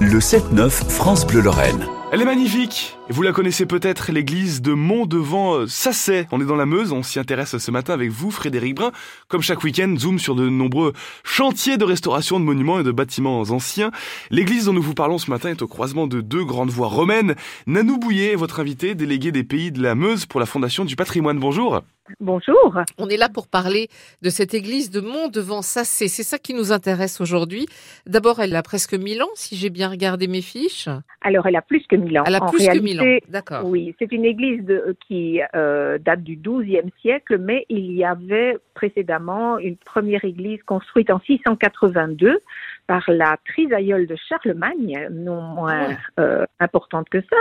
Le 7-9 France Bleu Lorraine. Elle est magnifique vous la connaissez peut-être, l'église de Mont-devant-Sasset. On est dans la Meuse, on s'y intéresse ce matin avec vous, Frédéric Brun. Comme chaque week-end, zoom sur de nombreux chantiers de restauration de monuments et de bâtiments anciens. L'église dont nous vous parlons ce matin est au croisement de deux grandes voies romaines. Nanou Bouillet est votre invité, délégué des pays de la Meuse pour la Fondation du patrimoine. Bonjour. Bonjour. On est là pour parler de cette église de Mont-devant-Sasset. C'est ça qui nous intéresse aujourd'hui. D'abord, elle a presque 1000 ans, si j'ai bien regardé mes fiches. Alors, elle a plus que 1000 ans. Elle a En plus que 1000 D'accord. Oui, c'est une église de- qui euh, date du XIIe siècle, mais il y avait précédemment une première église construite en 682 par la trisaïeule de Charlemagne, non moins Ouais. euh, importante que ça.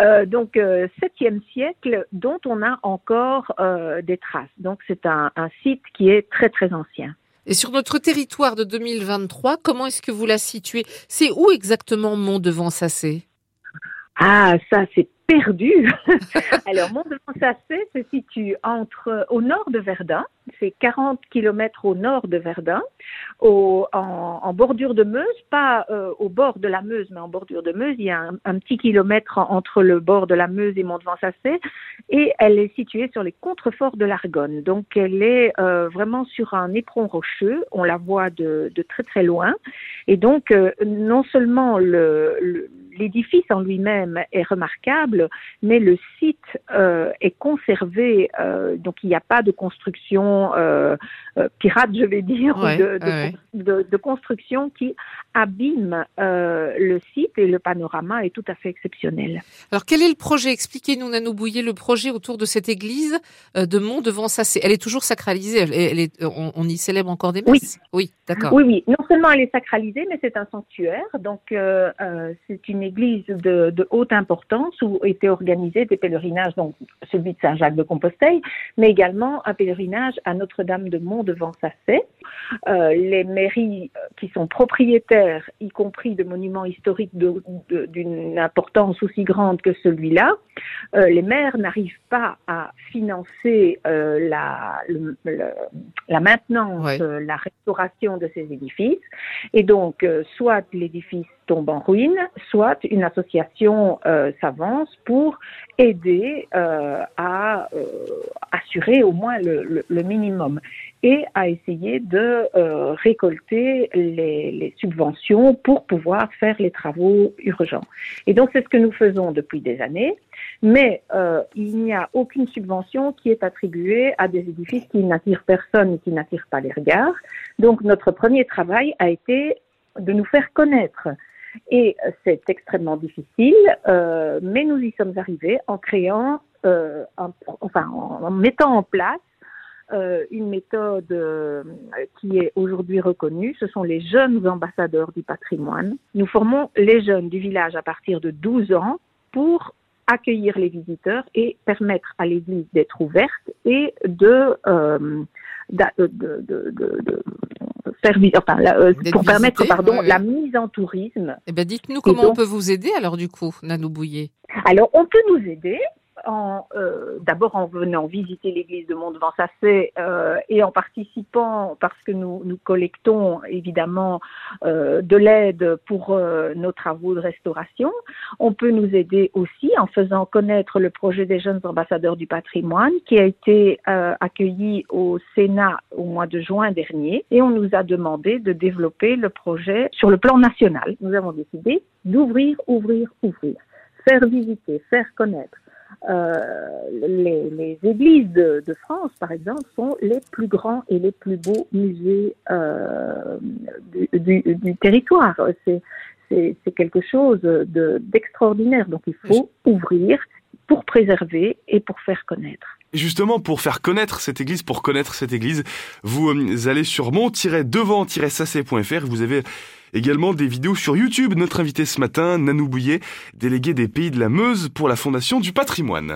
Euh, donc, euh, 7e siècle, dont on a encore des traces. Donc, c'est un, un site qui est très, très ancien. Et sur notre territoire de 2023, comment est-ce que vous la situez? C'est où exactement Mont-devant-Sasset Ah, ça, c'est perdu. Alors, Mont-de-Sasset se situe entre, au nord de Verdun, c'est 40 kilomètres au nord de Verdun, au, en, en bordure de Meuse, pas euh, au bord de la Meuse, mais en bordure de Meuse. Il y a un, petit kilomètre en- entre le bord de la Meuse et Mont-de-Sasset, et elle est située sur les contreforts de l'Argonne. Donc, elle est euh, vraiment sur un éperon rocheux. On la voit de, de très très loin. Et donc, euh, non seulement le- le- l'édifice en lui-même est remarquable, mais le site euh, est conservé. euh, donc, il n'y a pas de construction euh, pirate, je vais dire, Ouais, de, de, ouais. de- de construction qui abîme le site. Et le panorama est tout à fait exceptionnel. Alors, quel est le projet? Expliquez-nous, Nanou Bouillet, le projet autour de cette église de Mont-devant-Sasset. Elle est toujours sacralisée. Elle, elle est, on, on y célèbre encore des Oui. messes? Oui, d'accord. Oui, oui. Non seulement elle est sacralisée, mais c'est un sanctuaire. Donc, c'est une église de, de haute importance où étaient organisés des pèlerinages, donc celui de Saint-Jacques de Compostelle, mais également un pèlerinage à Notre-Dame de Mont devant Sasset. Euh, les mairies qui sont propriétaires, y compris de monuments historiques d'une importance aussi grande que celui-là, euh, les maires n'arrivent pas à financer euh, la, le- le- la maintenance, Ouais. euh, la restauration de ces édifices. Et donc, soit l'édifice en ruine, soit une association euh, s'avance pour aider euh, à euh, assurer au moins le, minimum et à essayer de récolter les, les subventions pour pouvoir faire les travaux urgents. Et donc, c'est ce que nous faisons depuis des années, mais il n'y a aucune subvention qui est attribuée à des édifices qui n'attirent personne et qui n'attirent pas les regards. Donc, notre premier travail a été de nous faire connaître. Et c'est extrêmement difficile, euh, mais nous y sommes arrivés en créant, euh, un- enfin, en, mettant en place euh, une méthode euh, qui est aujourd'hui reconnue. Ce sont les jeunes ambassadeurs du patrimoine. Nous formons les jeunes du village à partir de 12 ans pour accueillir les visiteurs et permettre à l'église d'être ouverte et de, euh, de, de, de, enfin, la- euh, pour permettre pardon ouais, ouais. la mise en tourisme. Eh ben, dites-nous comment on peut vous aider alors du coup, Nanou Bouillet. Alors, on peut nous aider en euh, d'abord en venant visiter l'église de Mont-de-Vent-Sasset euh, et en participant parce que nous nous collectons évidemment euh, de l'aide pour euh, nos travaux de restauration. On peut nous aider aussi en faisant connaître le projet des jeunes ambassadeurs du patrimoine qui a été euh, accueilli au Sénat au mois de juin dernier et on nous a demandé de développer le projet sur le plan national. Nous avons décidé d'ouvrir, ouvrir, ouvrir faire visiter, faire connaître. Euh, les, les églises de, de France, par exemple, sont les plus grands et les plus beaux musées euh, du, du- du territoire. C'est quelque chose de- d'extraordinaire. Donc il faut ouvrir pour préserver et pour faire connaître. Justement, pour faire connaître cette église, pour connaître cette église, vous euh, allez sur mont-devant-sasset.fr. Vous avez également des vidéos sur YouTube. Notre invité ce matin, Nanou Bouillet, délégué des Pays de la Meuse pour la Fondation du patrimoine.